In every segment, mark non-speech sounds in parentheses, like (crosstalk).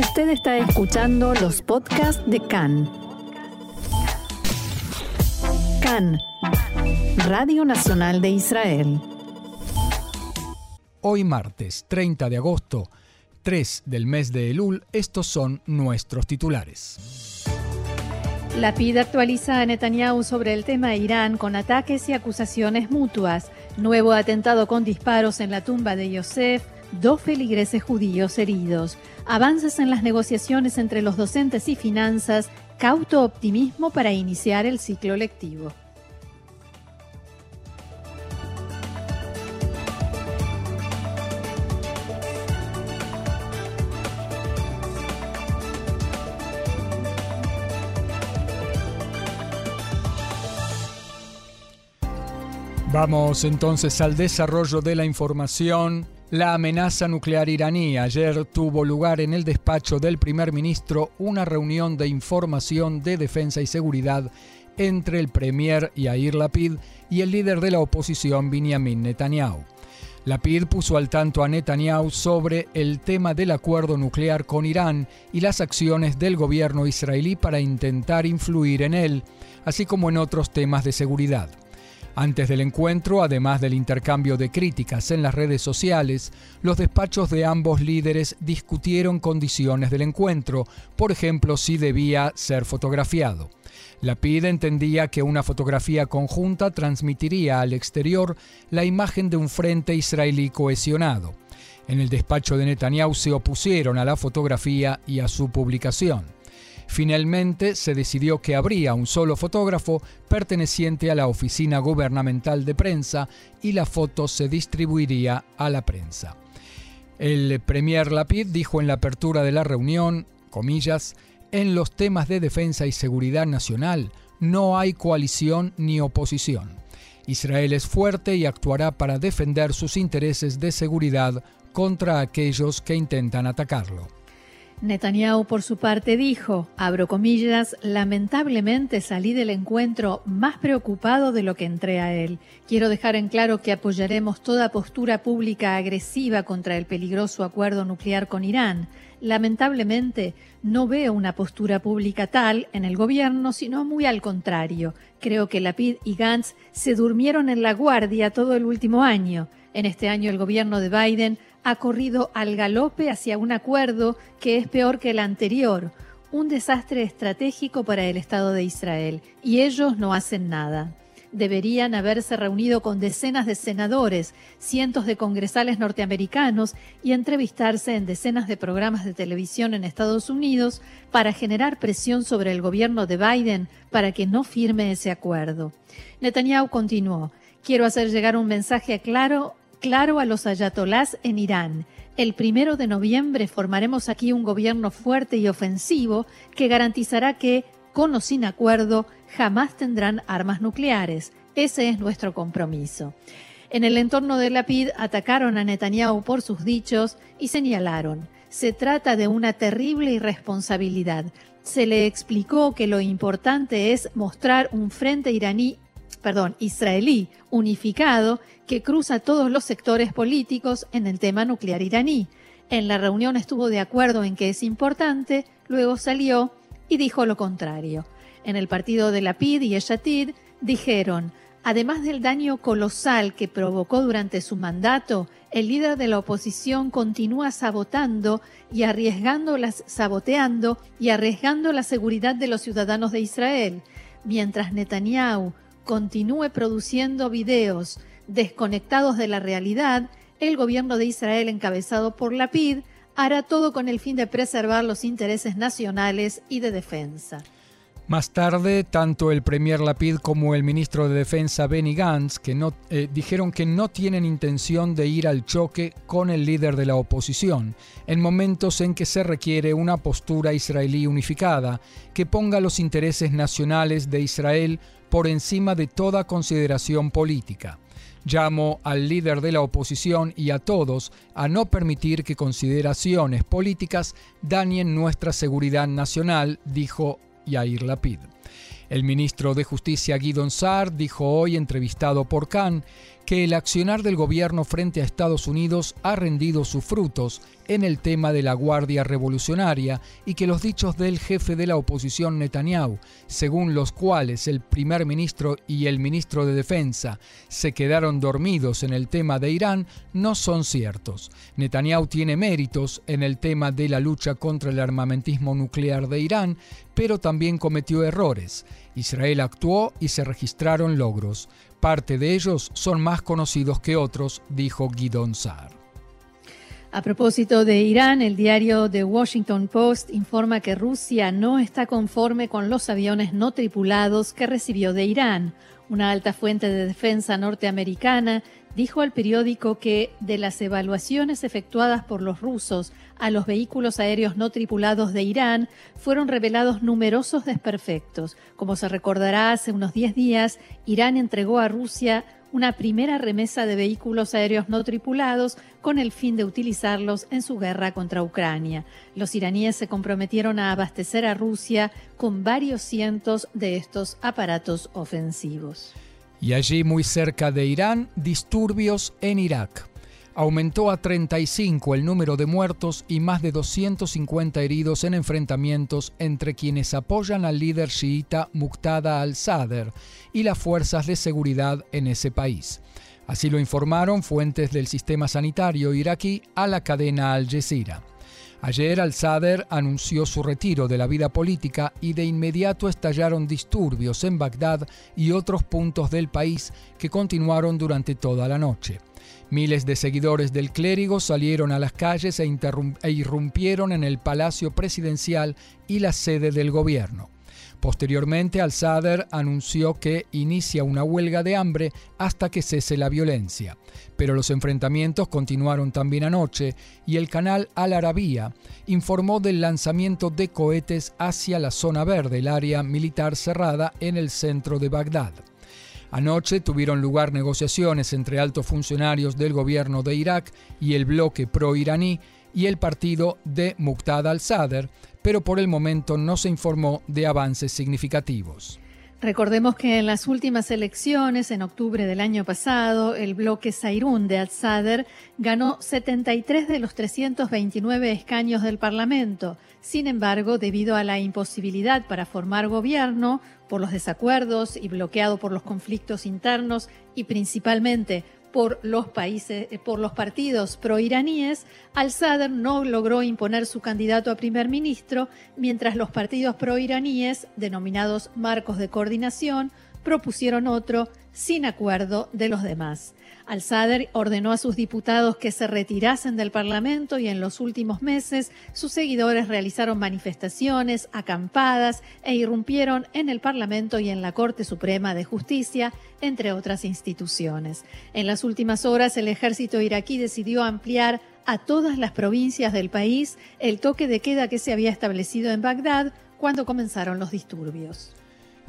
Usted está escuchando los podcasts de CAN. CAN, Radio Nacional de Israel. Hoy martes 30 de agosto, 3 del mes de Elul, estos son nuestros titulares. La PID actualiza a Netanyahu sobre el tema de Irán con ataques y acusaciones mutuas. Nuevo atentado con disparos en la tumba de Yosef dos feligreses judíos heridos, avances en las negociaciones entre los docentes y finanzas, cauto optimismo para iniciar el ciclo lectivo. Vamos entonces al desarrollo de la información. La amenaza nuclear iraní. Ayer tuvo lugar en el despacho del primer ministro una reunión de información de defensa y seguridad entre el premier Yair Lapid y el líder de la oposición Benjamin Netanyahu. Lapid puso al tanto a Netanyahu sobre el tema del acuerdo nuclear con Irán y las acciones del gobierno israelí para intentar influir en él, así como en otros temas de seguridad. Antes del encuentro, además del intercambio de críticas en las redes sociales, los despachos de ambos líderes discutieron condiciones del encuentro, por ejemplo, si debía ser fotografiado. La PID entendía que una fotografía conjunta transmitiría al exterior la imagen de un frente israelí cohesionado. En el despacho de Netanyahu se opusieron a la fotografía y a su publicación. Finalmente se decidió que habría un solo fotógrafo perteneciente a la Oficina Gubernamental de Prensa y la foto se distribuiría a la prensa. El Premier Lapid dijo en la apertura de la reunión, comillas, en los temas de defensa y seguridad nacional no hay coalición ni oposición. Israel es fuerte y actuará para defender sus intereses de seguridad contra aquellos que intentan atacarlo. Netanyahu, por su parte, dijo, abro comillas, lamentablemente salí del encuentro más preocupado de lo que entré a él. Quiero dejar en claro que apoyaremos toda postura pública agresiva contra el peligroso acuerdo nuclear con Irán. Lamentablemente, no veo una postura pública tal en el gobierno, sino muy al contrario. Creo que Lapid y Gantz se durmieron en la guardia todo el último año. En este año el gobierno de Biden ha corrido al galope hacia un acuerdo que es peor que el anterior, un desastre estratégico para el Estado de Israel, y ellos no hacen nada. Deberían haberse reunido con decenas de senadores, cientos de congresales norteamericanos y entrevistarse en decenas de programas de televisión en Estados Unidos para generar presión sobre el gobierno de Biden para que no firme ese acuerdo. Netanyahu continuó, quiero hacer llegar un mensaje claro claro a los ayatolás en Irán. El primero de noviembre formaremos aquí un gobierno fuerte y ofensivo que garantizará que, con o sin acuerdo, jamás tendrán armas nucleares. Ese es nuestro compromiso. En el entorno de la PID atacaron a Netanyahu por sus dichos y señalaron, se trata de una terrible irresponsabilidad. Se le explicó que lo importante es mostrar un frente iraní perdón, israelí unificado que cruza todos los sectores políticos en el tema nuclear iraní. En la reunión estuvo de acuerdo en que es importante, luego salió y dijo lo contrario. En el partido de la PID y Eshatid dijeron, además del daño colosal que provocó durante su mandato, el líder de la oposición continúa sabotando y arriesgando las, saboteando y arriesgando la seguridad de los ciudadanos de Israel, mientras Netanyahu continúe produciendo videos desconectados de la realidad, el gobierno de Israel encabezado por la PID hará todo con el fin de preservar los intereses nacionales y de defensa. Más tarde, tanto el premier Lapid como el ministro de Defensa Benny Gantz que no, eh, dijeron que no tienen intención de ir al choque con el líder de la oposición, en momentos en que se requiere una postura israelí unificada que ponga los intereses nacionales de Israel por encima de toda consideración política. Llamo al líder de la oposición y a todos a no permitir que consideraciones políticas dañen nuestra seguridad nacional, dijo Yair Lapid. El ministro de Justicia Guidon Saar dijo hoy, entrevistado por Khan, que el accionar del gobierno frente a Estados Unidos ha rendido sus frutos en el tema de la Guardia Revolucionaria y que los dichos del jefe de la oposición Netanyahu, según los cuales el primer ministro y el ministro de Defensa se quedaron dormidos en el tema de Irán, no son ciertos. Netanyahu tiene méritos en el tema de la lucha contra el armamentismo nuclear de Irán, pero también cometió errores. Israel actuó y se registraron logros. Parte de ellos son más conocidos que otros, dijo Guidon Saar. A propósito de Irán, el diario The Washington Post informa que Rusia no está conforme con los aviones no tripulados que recibió de Irán. Una alta fuente de defensa norteamericana dijo al periódico que de las evaluaciones efectuadas por los rusos a los vehículos aéreos no tripulados de Irán fueron revelados numerosos desperfectos. Como se recordará, hace unos 10 días, Irán entregó a Rusia una primera remesa de vehículos aéreos no tripulados con el fin de utilizarlos en su guerra contra Ucrania. Los iraníes se comprometieron a abastecer a Rusia con varios cientos de estos aparatos ofensivos. Y allí, muy cerca de Irán, disturbios en Irak. Aumentó a 35 el número de muertos y más de 250 heridos en enfrentamientos entre quienes apoyan al líder chiita Muqtada al-Sadr y las fuerzas de seguridad en ese país. Así lo informaron fuentes del sistema sanitario iraquí a la cadena Al Jazeera. Ayer al-Sadr anunció su retiro de la vida política y de inmediato estallaron disturbios en Bagdad y otros puntos del país que continuaron durante toda la noche. Miles de seguidores del clérigo salieron a las calles e, e irrumpieron en el palacio presidencial y la sede del gobierno. Posteriormente, al-Sadr anunció que inicia una huelga de hambre hasta que cese la violencia. Pero los enfrentamientos continuaron también anoche y el canal Al Arabía informó del lanzamiento de cohetes hacia la zona verde, el área militar cerrada en el centro de Bagdad. Anoche tuvieron lugar negociaciones entre altos funcionarios del gobierno de Irak y el bloque pro-iraní y el partido de Muqtada al-Sadr, pero por el momento no se informó de avances significativos. Recordemos que en las últimas elecciones, en octubre del año pasado, el bloque Zairún de al-Sadr ganó 73 de los 329 escaños del Parlamento. Sin embargo, debido a la imposibilidad para formar gobierno, por los desacuerdos y bloqueado por los conflictos internos y principalmente por los países, eh, por los partidos proiraníes, al-Sadr no logró imponer su candidato a primer ministro, mientras los partidos proiraníes, denominados marcos de coordinación, propusieron otro sin acuerdo de los demás. Al-Sadr ordenó a sus diputados que se retirasen del Parlamento y en los últimos meses sus seguidores realizaron manifestaciones, acampadas e irrumpieron en el Parlamento y en la Corte Suprema de Justicia, entre otras instituciones. En las últimas horas el ejército iraquí decidió ampliar a todas las provincias del país el toque de queda que se había establecido en Bagdad cuando comenzaron los disturbios.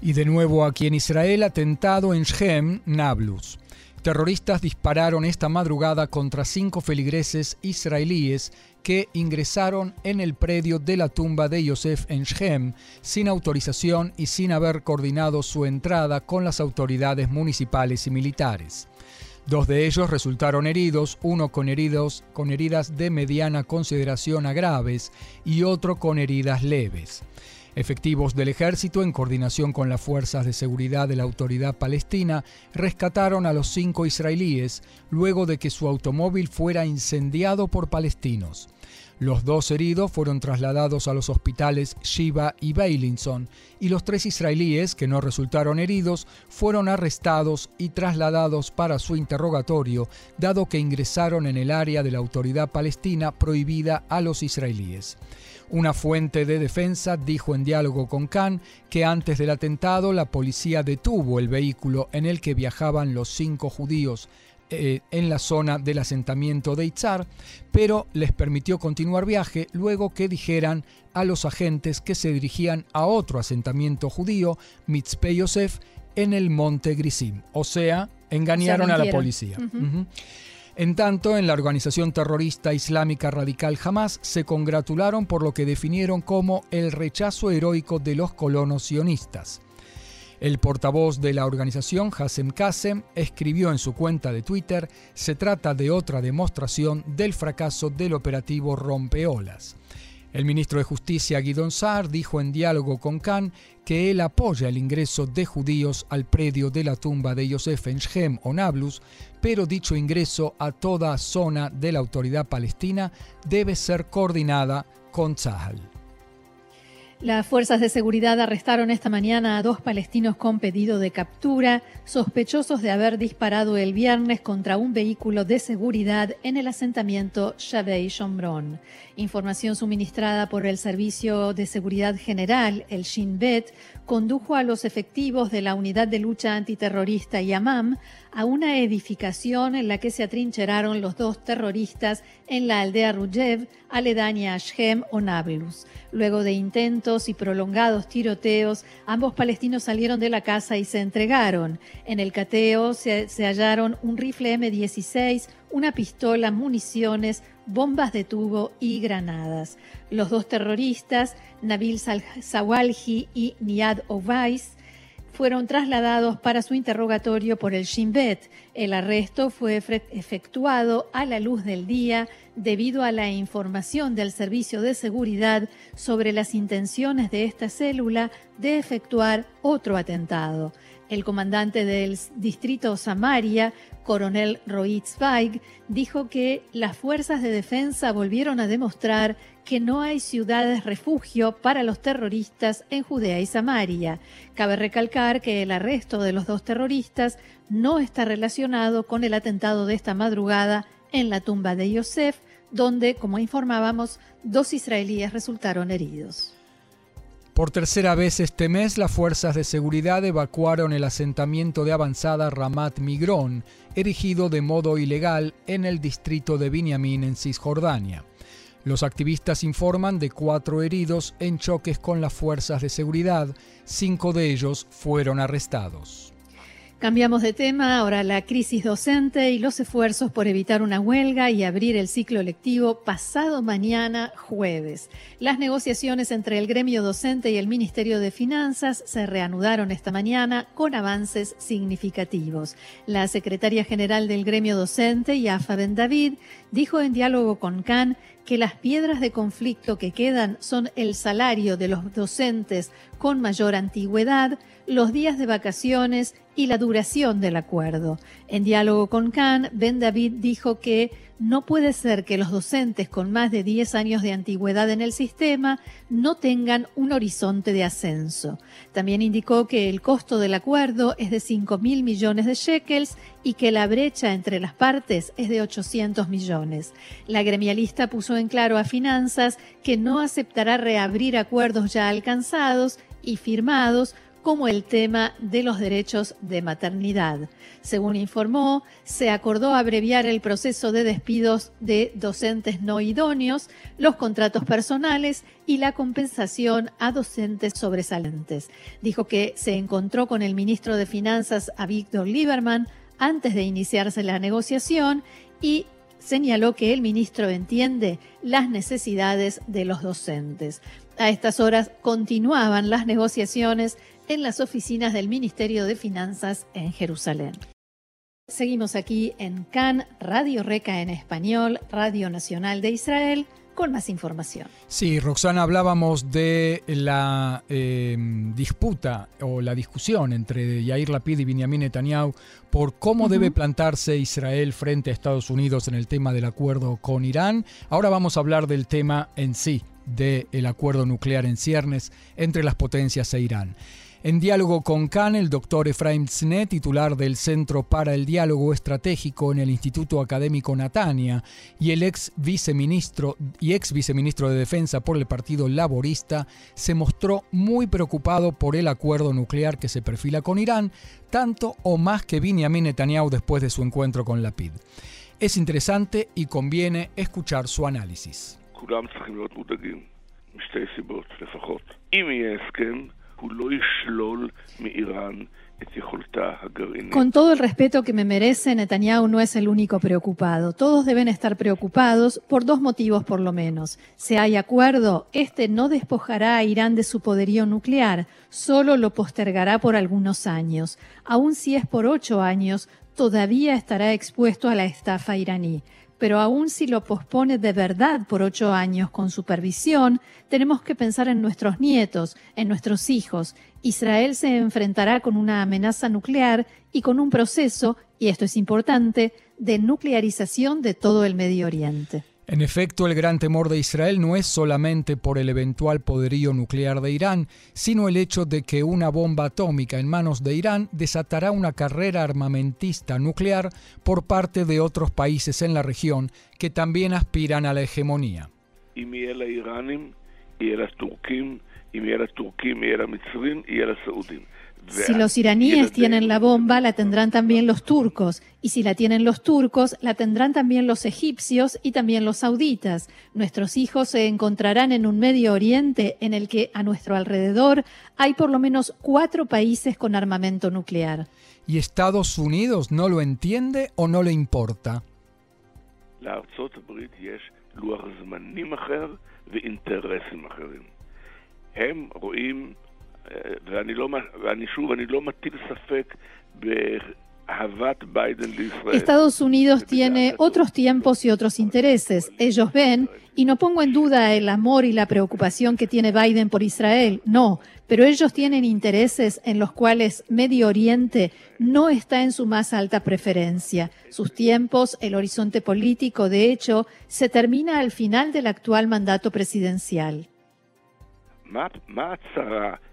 Y de nuevo aquí en Israel, atentado en Shem, Nablus. Terroristas dispararon esta madrugada contra cinco feligreses israelíes que ingresaron en el predio de la tumba de Yosef en Shem sin autorización y sin haber coordinado su entrada con las autoridades municipales y militares. Dos de ellos resultaron heridos, uno con, con heridas de mediana consideración a graves y otro con heridas leves. Efectivos del ejército, en coordinación con las fuerzas de seguridad de la autoridad palestina, rescataron a los cinco israelíes luego de que su automóvil fuera incendiado por palestinos. Los dos heridos fueron trasladados a los hospitales Shiva y Beilinson y los tres israelíes que no resultaron heridos fueron arrestados y trasladados para su interrogatorio, dado que ingresaron en el área de la autoridad palestina prohibida a los israelíes. Una fuente de defensa dijo en diálogo con Khan que antes del atentado la policía detuvo el vehículo en el que viajaban los cinco judíos eh, en la zona del asentamiento de Itzar, pero les permitió continuar viaje luego que dijeran a los agentes que se dirigían a otro asentamiento judío, Mitzpe Yosef, en el monte Grisim. O sea, engañaron a la policía. En tanto, en la organización terrorista islámica radical Hamas se congratularon por lo que definieron como el rechazo heroico de los colonos sionistas. El portavoz de la organización, Hassem Kassem, escribió en su cuenta de Twitter, se trata de otra demostración del fracaso del operativo Rompeolas. El ministro de Justicia Guidon Saar dijo en diálogo con Khan que él apoya el ingreso de judíos al predio de la tumba de Yosef en Shem o Nablus, pero dicho ingreso a toda zona de la autoridad palestina debe ser coordinada con Tzahal. Las fuerzas de seguridad arrestaron esta mañana a dos palestinos con pedido de captura, sospechosos de haber disparado el viernes contra un vehículo de seguridad en el asentamiento Shavei Shomron. Información suministrada por el Servicio de Seguridad General, el Shin Bet, condujo a los efectivos de la Unidad de Lucha Antiterrorista Yamam a una edificación en la que se atrincheraron los dos terroristas en la aldea Rujev, aledaña a Shem o Nablus. Luego de intentos y prolongados tiroteos, ambos palestinos salieron de la casa y se entregaron. En el cateo se, hallaron un rifle M16, una pistola, municiones, bombas de tubo y granadas. Los dos terroristas, Nabil Sawalji y Niad Ovais, fueron trasladados para su interrogatorio por el Shin Bet. El arresto fue efectuado a la luz del día debido a la información del Servicio de Seguridad sobre las intenciones de esta célula de efectuar otro atentado. El comandante del distrito Samaria, coronel Roy Zweig, dijo que las fuerzas de defensa volvieron a demostrar que no hay ciudades refugio para los terroristas en Judea y Samaria. Cabe recalcar que el arresto de los dos terroristas no está relacionado con el atentado de esta madrugada en la tumba de Yosef, donde, como informábamos, dos israelíes resultaron heridos. Por tercera vez este mes, las fuerzas de seguridad evacuaron el asentamiento de avanzada Ramat Migrón, erigido de modo ilegal en el distrito de Binyamin en Cisjordania. Los activistas informan de cuatro heridos en choques con las fuerzas de seguridad, cinco de ellos fueron arrestados. Cambiamos de tema, ahora la crisis docente y los esfuerzos por evitar una huelga y abrir el ciclo lectivo pasado mañana jueves. Las negociaciones entre el gremio docente y el Ministerio de Finanzas se reanudaron esta mañana con avances significativos. La secretaria general del gremio docente, Yafa Ben David, dijo en diálogo con CAN que las piedras de conflicto que quedan son el salario de los docentes con mayor antigüedad, los días de vacaciones y la duración del acuerdo. En diálogo con Khan, Ben David dijo que no puede ser que los docentes con más de 10 años de antigüedad en el sistema no tengan un horizonte de ascenso. También indicó que el costo del acuerdo es de 5 mil millones de shekels y que la brecha entre las partes es de 800 millones. La gremialista puso en claro a Finanzas que no aceptará reabrir acuerdos ya alcanzados y firmados como el tema de los derechos de maternidad. Según informó, se acordó abreviar el proceso de despidos de docentes no idóneos, los contratos personales y la compensación a docentes sobresalientes. Dijo que se encontró con el ministro de Finanzas, a Víctor Lieberman, antes de iniciarse la negociación y señaló que el ministro entiende las necesidades de los docentes. A estas horas continuaban las negociaciones en las oficinas del Ministerio de Finanzas en Jerusalén. Seguimos aquí en CAN, Radio Reca en español, Radio Nacional de Israel, con más información. Sí, Roxana, hablábamos de la em, disputa o la discusión entre Yair Lapid y Benjamin Netanyahu por cómo debe plantarse Israel frente a Estados Unidos en el tema del acuerdo con Irán. Ahora vamos a hablar del tema en sí, del acuerdo nuclear en ciernes entre las potencias e Irán. En diálogo con Khan, el doctor Efraim Tzne, titular del Centro para el Diálogo Estratégico en el Instituto Académico Natania, y el ex viceministro y ex viceministro de Defensa por el Partido Laborista, se mostró muy preocupado por el acuerdo nuclear que se perfila con Irán, tanto o más que Benjamin Netanyahu después de su encuentro con Lapid. Es interesante y conviene escuchar su análisis. Con todo el respeto que me merece, Netanyahu no es el único preocupado. Todos deben estar preocupados por dos motivos por lo menos. Si hay acuerdo, este no despojará a Irán de su poderío nuclear, solo lo postergará por algunos años. Aun si es por ocho años, todavía estará expuesto a la estafa iraní pero aún si lo pospone de verdad por ocho años con supervisión, tenemos que pensar en nuestros nietos, en nuestros hijos. Israel se enfrentará con una amenaza nuclear y con un proceso, y esto es importante, de nuclearización de todo el Medio Oriente. En efecto, el gran temor de Israel no es solamente por el eventual poderío nuclear de Irán, sino el hecho de que una bomba atómica en manos de Irán desatará una carrera armamentista nuclear por parte de otros países en la región que también aspiran a la hegemonía. Si los iraníes tienen la bomba, la tendrán también los turcos. Y si la tienen los turcos, la tendrán también los egipcios y también los sauditas. Nuestros hijos se encontrarán en un Medio Oriente en el que a nuestro alrededor hay por lo menos cuatro países con armamento nuclear. ¿Y Estados Unidos no lo entiende o no le importa? Estados Unidos tiene otros tiempos y otros intereses. Ellos ven, y no pongo en duda el amor y la preocupación que tiene Biden por Israel, no, pero ellos tienen intereses en los cuales Medio Oriente no está en su más alta preferencia. Sus tiempos, el horizonte político, de hecho, se termina al final del actual mandato presidencial.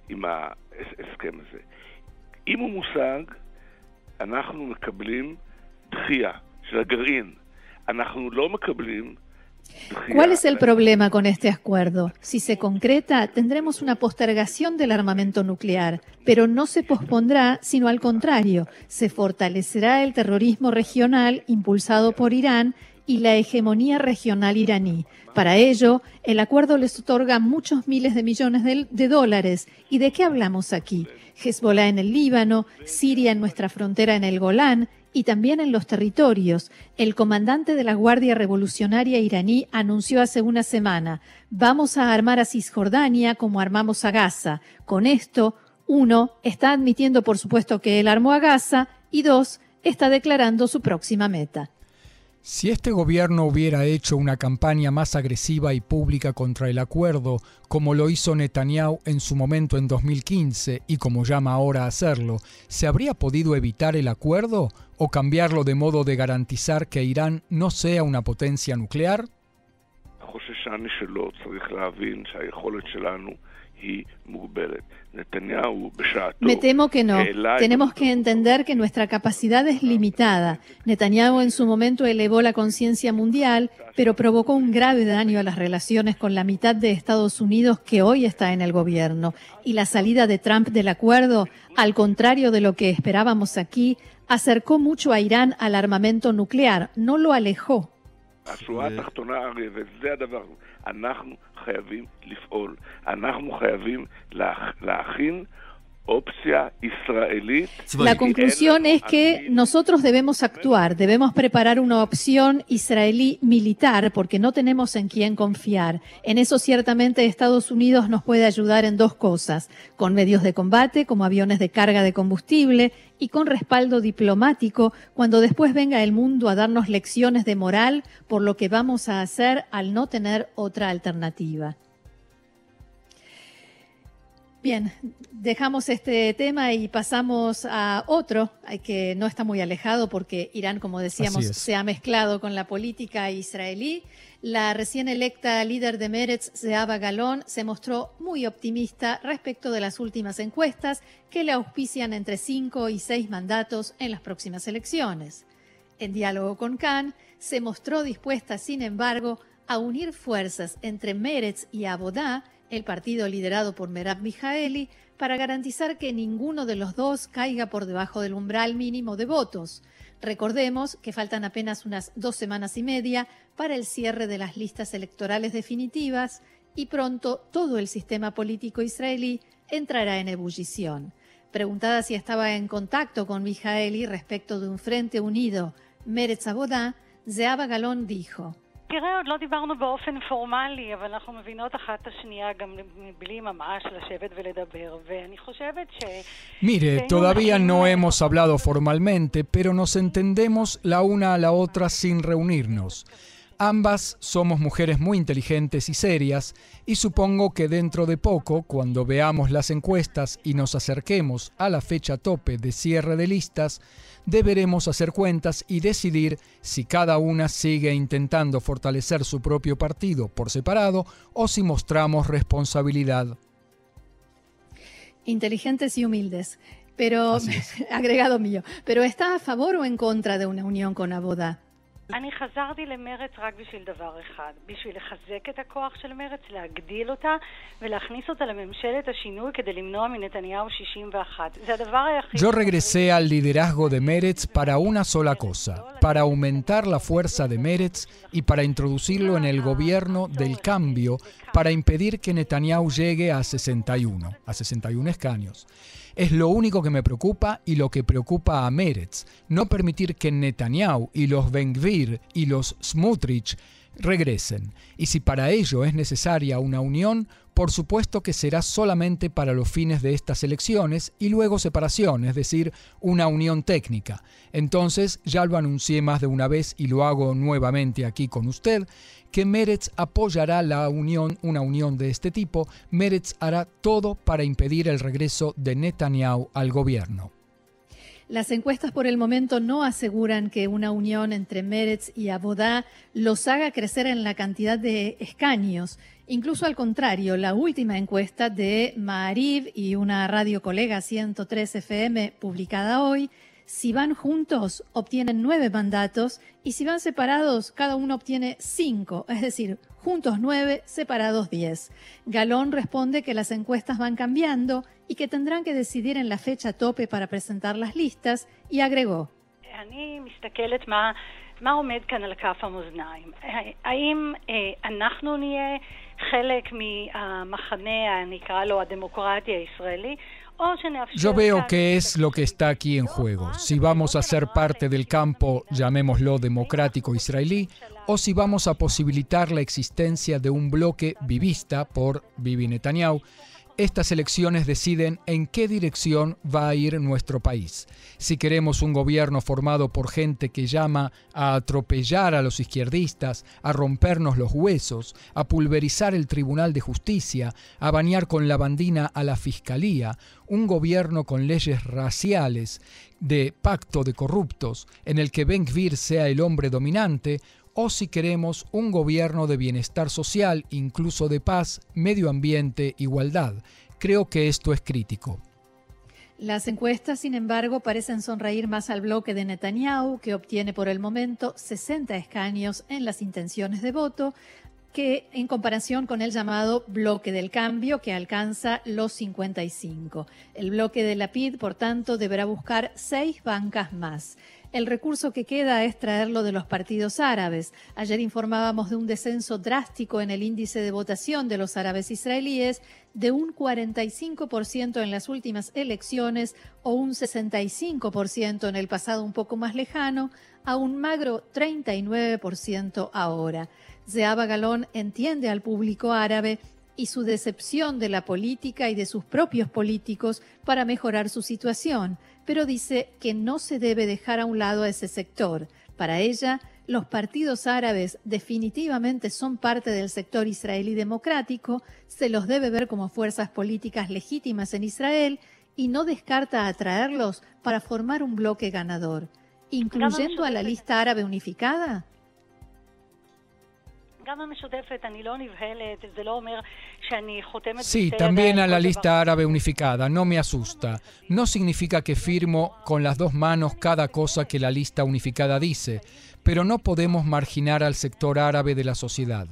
עם ההסכם הזה. אם הוא מושג, אנחנו מקבלים דחייה של הגרעין. אנחנו לא מקבלים ¿Cuál es el problema con este acuerdo? Si se concreta, tendremos una postergación del armamento nuclear, pero no se pospondrá, sino al contrario, se fortalecerá el terrorismo regional impulsado por Irán y la hegemonía regional iraní. Para ello, el acuerdo les otorga muchos miles de millones de, dólares. ¿Y de qué hablamos aquí? Hezbollah en el Líbano, Siria en nuestra frontera en el Golán y también en los territorios. El comandante de la Guardia Revolucionaria iraní anunció hace una semana, vamos a armar a Cisjordania como armamos a Gaza. Con esto, uno, está admitiendo por supuesto que él armó a Gaza y dos, está declarando su próxima meta. Si este gobierno hubiera hecho una campaña más agresiva y pública contra el acuerdo, como lo hizo Netanyahu en su momento en 2015 y como llama ahora a hacerlo, ¿se habría podido evitar el acuerdo o cambiarlo de modo de garantizar que Irán no sea una potencia nuclear? Me temo que no. Tenemos que entender que nuestra capacidad es limitada. Netanyahu en su momento elevó la conciencia mundial, pero provocó un grave daño a las relaciones con la mitad de Estados Unidos que hoy está en el gobierno. Y la salida de Trump del acuerdo, al contrario de lo que esperábamos aquí, acercó mucho a Irán al armamento nuclear, no lo alejó. השורה ו... התחתונה, הרי, וזה הדבר, אנחנו חייבים לפעול. אנחנו חייבים להכ... להכין La conclusión es que nosotros debemos actuar, debemos preparar una opción israelí militar porque no tenemos en quién confiar. En eso ciertamente Estados Unidos nos puede ayudar en dos cosas, con medios de combate como aviones de carga de combustible y con respaldo diplomático cuando después venga el mundo a darnos lecciones de moral por lo que vamos a hacer al no tener otra alternativa. Bien, dejamos este tema y pasamos a otro que no está muy alejado porque Irán, como decíamos, se ha mezclado con la política israelí. La recién electa líder de Meretz, Zehava Galón, se mostró muy optimista respecto de las últimas encuestas que le auspician entre cinco y seis mandatos en las próximas elecciones. En diálogo con Khan, se mostró dispuesta, sin embargo, a unir fuerzas entre Meretz y Abodá el partido liderado por Merab Mijaeli, para garantizar que ninguno de los dos caiga por debajo del umbral mínimo de votos. Recordemos que faltan apenas unas dos semanas y media para el cierre de las listas electorales definitivas y pronto todo el sistema político israelí entrará en ebullición. Preguntada si estaba en contacto con Mijaeli respecto de un frente unido, Meretz Abodá, Zeaba Galón dijo. תראה, עוד לא דיברנו באופן פורמלי, אבל אנחנו מבינות אחת את השנייה גם מבלי ממש לשבת ולדבר, ואני חושבת ש... Mire, todavía no hemos hablado formalmente, pero nos entendemos la una a la otra sin reunirnos. Ambas somos mujeres muy inteligentes y serias y supongo que dentro de poco, cuando veamos las encuestas y nos acerquemos a la fecha tope de cierre de listas, deberemos hacer cuentas y decidir si cada una sigue intentando fortalecer su propio partido por separado o si mostramos responsabilidad. Inteligentes y humildes, pero (laughs) agregado mío, pero ¿está a favor o en contra de una unión con Aboda? אני חזרתי למרץ רק בשביל דבר אחד, בשביל לחזק את הכוח של מרץ, להגדיל אותה ולהכניס אותה לממשלת השינוי כדי למנוע מנתניהו 61. זה הדבר היחיד... Yo regresé al liderazgo de Meretz para una sola cosa, para aumentar la fuerza de Meretz y para introducirlo en el gobierno del cambio para impedir que Netanyahu llegue a 61, a 61 escaños. Es lo único que me preocupa y lo que preocupa a Meretz, no permitir que Netanyahu y los Ben-Gvir y los Smutrich regresen. Y si para ello es necesaria una unión, por supuesto que será solamente para los fines de estas elecciones y luego separación, es decir, una unión técnica. Entonces, ya lo anuncié más de una vez y lo hago nuevamente aquí con usted, que Meretz apoyará la unión, una unión de este tipo. Meretz hará todo para impedir el regreso de Netanyahu al gobierno. Las encuestas por el momento no aseguran que una unión entre Meretz y Abodá los haga crecer en la cantidad de escaños. Incluso al contrario, la última encuesta de Maariv y una radio colega 103 FM publicada hoy, si van juntos obtienen nueve mandatos y si van separados cada uno obtiene cinco, es decir, juntos nueve, separados diez. Galón responde que las encuestas van cambiando y que tendrán que decidir en la fecha tope para presentar las listas y agregó. Yo veo que es lo que está aquí en juego, si vamos a ser parte del campo, llamémoslo democrático israelí, o si vamos a posibilitar la existencia de un bloque vivista por Bibi Netanyahu, estas elecciones deciden en qué dirección va a ir nuestro país. Si queremos un gobierno formado por gente que llama a atropellar a los izquierdistas, a rompernos los huesos, a pulverizar el Tribunal de Justicia, a bañar con la bandina a la Fiscalía, un gobierno con leyes raciales, de pacto de corruptos, en el que Ben Gvir sea el hombre dominante, o si queremos un gobierno de bienestar social, incluso de paz, medio ambiente, igualdad. Creo que esto es crítico. Las encuestas, sin embargo, parecen sonreír más al bloque de Netanyahu, que obtiene por el momento 60 escaños en las intenciones de voto, que en comparación con el llamado bloque del cambio, que alcanza los 55. El bloque de la PID, por tanto, deberá buscar seis bancas más. El recurso que queda es traerlo de los partidos árabes. Ayer informábamos de un descenso drástico en el índice de votación de los árabes israelíes de un 45% en las últimas elecciones o un 65% en el pasado un poco más lejano, a un magro 39% ahora. Zeaba Galón entiende al público árabe y su decepción de la política y de sus propios políticos para mejorar su situación, pero dice que no se debe dejar a un lado a ese sector. Para ella, los partidos árabes definitivamente son parte del sector israelí democrático, se los debe ver como fuerzas políticas legítimas en Israel y no descarta atraerlos para formar un bloque ganador, incluyendo a la lista árabe unificada. Sí, también a la lista árabe unificada, no me asusta. No significa que firmo con las dos manos cada cosa que la lista unificada dice, pero no podemos marginar al sector árabe de la sociedad.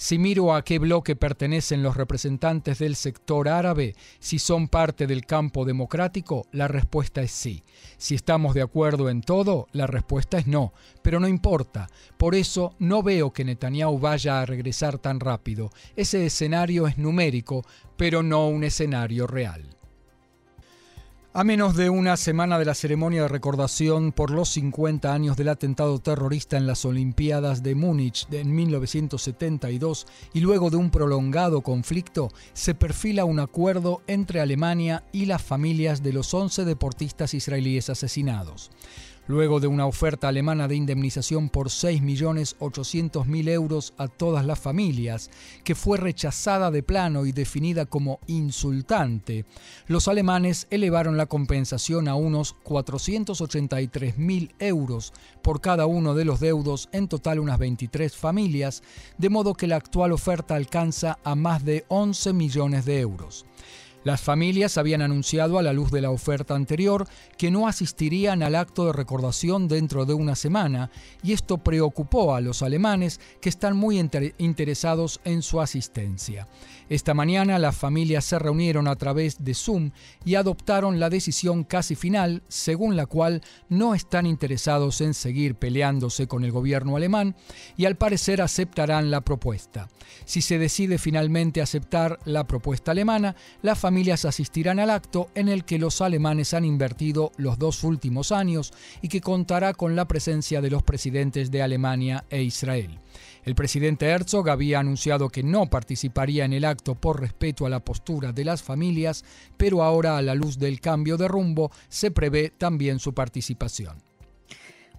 Si miro a qué bloque pertenecen los representantes del sector árabe, si son parte del campo democrático, la respuesta es sí. Si estamos de acuerdo en todo, la respuesta es no, pero no importa. Por eso no veo que Netanyahu vaya a regresar tan rápido. Ese escenario es numérico, pero no un escenario real. A menos de una semana de la ceremonia de recordación por los 50 años del atentado terrorista en las Olimpiadas de Múnich en 1972 y luego de un prolongado conflicto, se perfila un acuerdo entre Alemania y las familias de los 11 deportistas israelíes asesinados luego de una oferta alemana de indemnización por 6.800.000 euros a todas las familias, que fue rechazada de plano y definida como insultante, los alemanes elevaron la compensación a unos 483.000 euros por cada uno de los deudos, en total unas 23 familias, de modo que la actual oferta alcanza a más de 11 millones de euros. Las familias habían anunciado a la luz de la oferta anterior que no asistirían al acto de recordación dentro de una semana y esto preocupó a los alemanes que están muy interesados en su asistencia. Esta mañana las familias se reunieron a través de Zoom y adoptaron la decisión casi final según la cual no están interesados en seguir peleándose con el gobierno alemán y al parecer aceptarán la propuesta. Si se decide finalmente aceptar la propuesta alemana, la familias asistirán al acto en el que los alemanes han invertido los dos últimos años y que contará con la presencia de los presidentes de Alemania e Israel. El presidente Herzog había anunciado que no participaría en el acto por respeto a la postura de las familias, pero ahora a la luz del cambio de rumbo se prevé también su participación.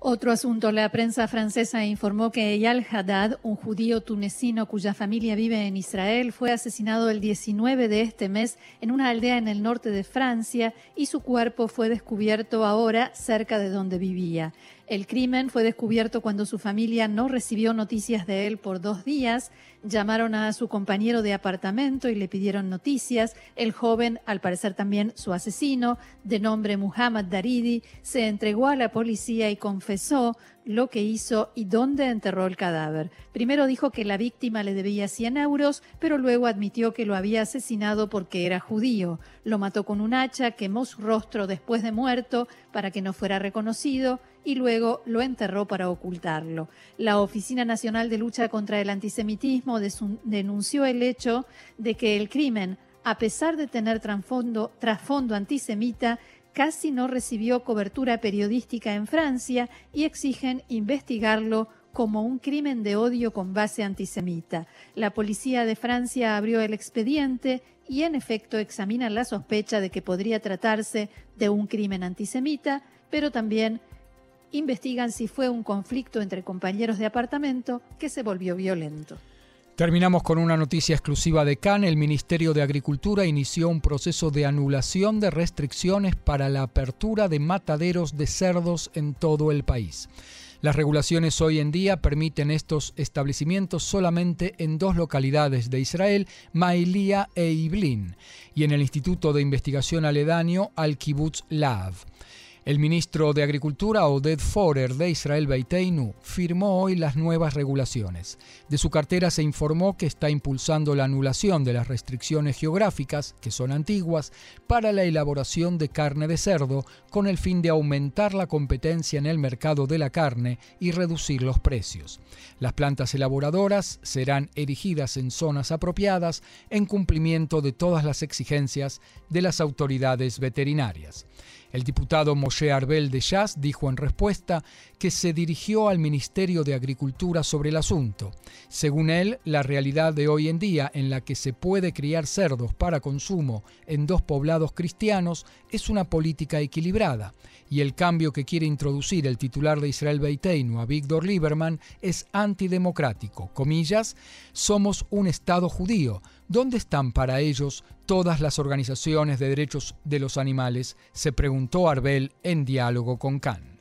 Otro asunto, la prensa francesa informó que Eyal Haddad, un judío tunecino cuya familia vive en Israel, fue asesinado el 19 de este mes en una aldea en el norte de Francia y su cuerpo fue descubierto ahora cerca de donde vivía. El crimen fue descubierto cuando su familia no recibió noticias de él por dos días. Llamaron a su compañero de apartamento y le pidieron noticias. El joven, al parecer también su asesino, de nombre Muhammad Daridi, se entregó a la policía y confesó lo que hizo y dónde enterró el cadáver. Primero dijo que la víctima le debía 100 euros, pero luego admitió que lo había asesinado porque era judío. Lo mató con un hacha, quemó su rostro después de muerto para que no fuera reconocido y luego lo enterró para ocultarlo. La Oficina Nacional de Lucha contra el Antisemitismo denunció el hecho de que el crimen, a pesar de tener trasfondo, antisemita, casi no recibió cobertura periodística en Francia y exigen investigarlo como un crimen de odio con base antisemita. La policía de Francia abrió el expediente y en efecto examinan la sospecha de que podría tratarse de un crimen antisemita, pero también investigan si fue un conflicto entre compañeros de apartamento que se volvió violento. Terminamos con una noticia exclusiva de Cannes. El Ministerio de Agricultura inició un proceso de anulación de restricciones para la apertura de mataderos de cerdos en todo el país. Las regulaciones hoy en día permiten estos establecimientos solamente en dos localidades de Israel, Mailía e Iblin, y en el Instituto de Investigación aledaño al Kibbutz Lav. El ministro de Agricultura, Oded Forer, de Israel Beiteinu, firmó hoy las nuevas regulaciones. De su cartera se informó que está impulsando la anulación de las restricciones geográficas, que son antiguas, para la elaboración de carne de cerdo, con el fin de aumentar la competencia en el mercado de la carne y reducir los precios. Las plantas elaboradoras serán erigidas en zonas apropiadas en cumplimiento de todas las exigencias de las autoridades veterinarias. El diputado Moshe Arbel de Jazz dijo en respuesta que se dirigió al Ministerio de Agricultura sobre el asunto. Según él, la realidad de hoy en día en la que se puede criar cerdos para consumo en dos poblados cristianos es una política equilibrada y el cambio que quiere introducir el titular de Israel Beiteinu a Víctor Lieberman es antidemocrático. Comillas, somos un Estado judío. ¿Dónde están para ellos todas las organizaciones de derechos de los animales? se preguntó Arbel en diálogo con Khan.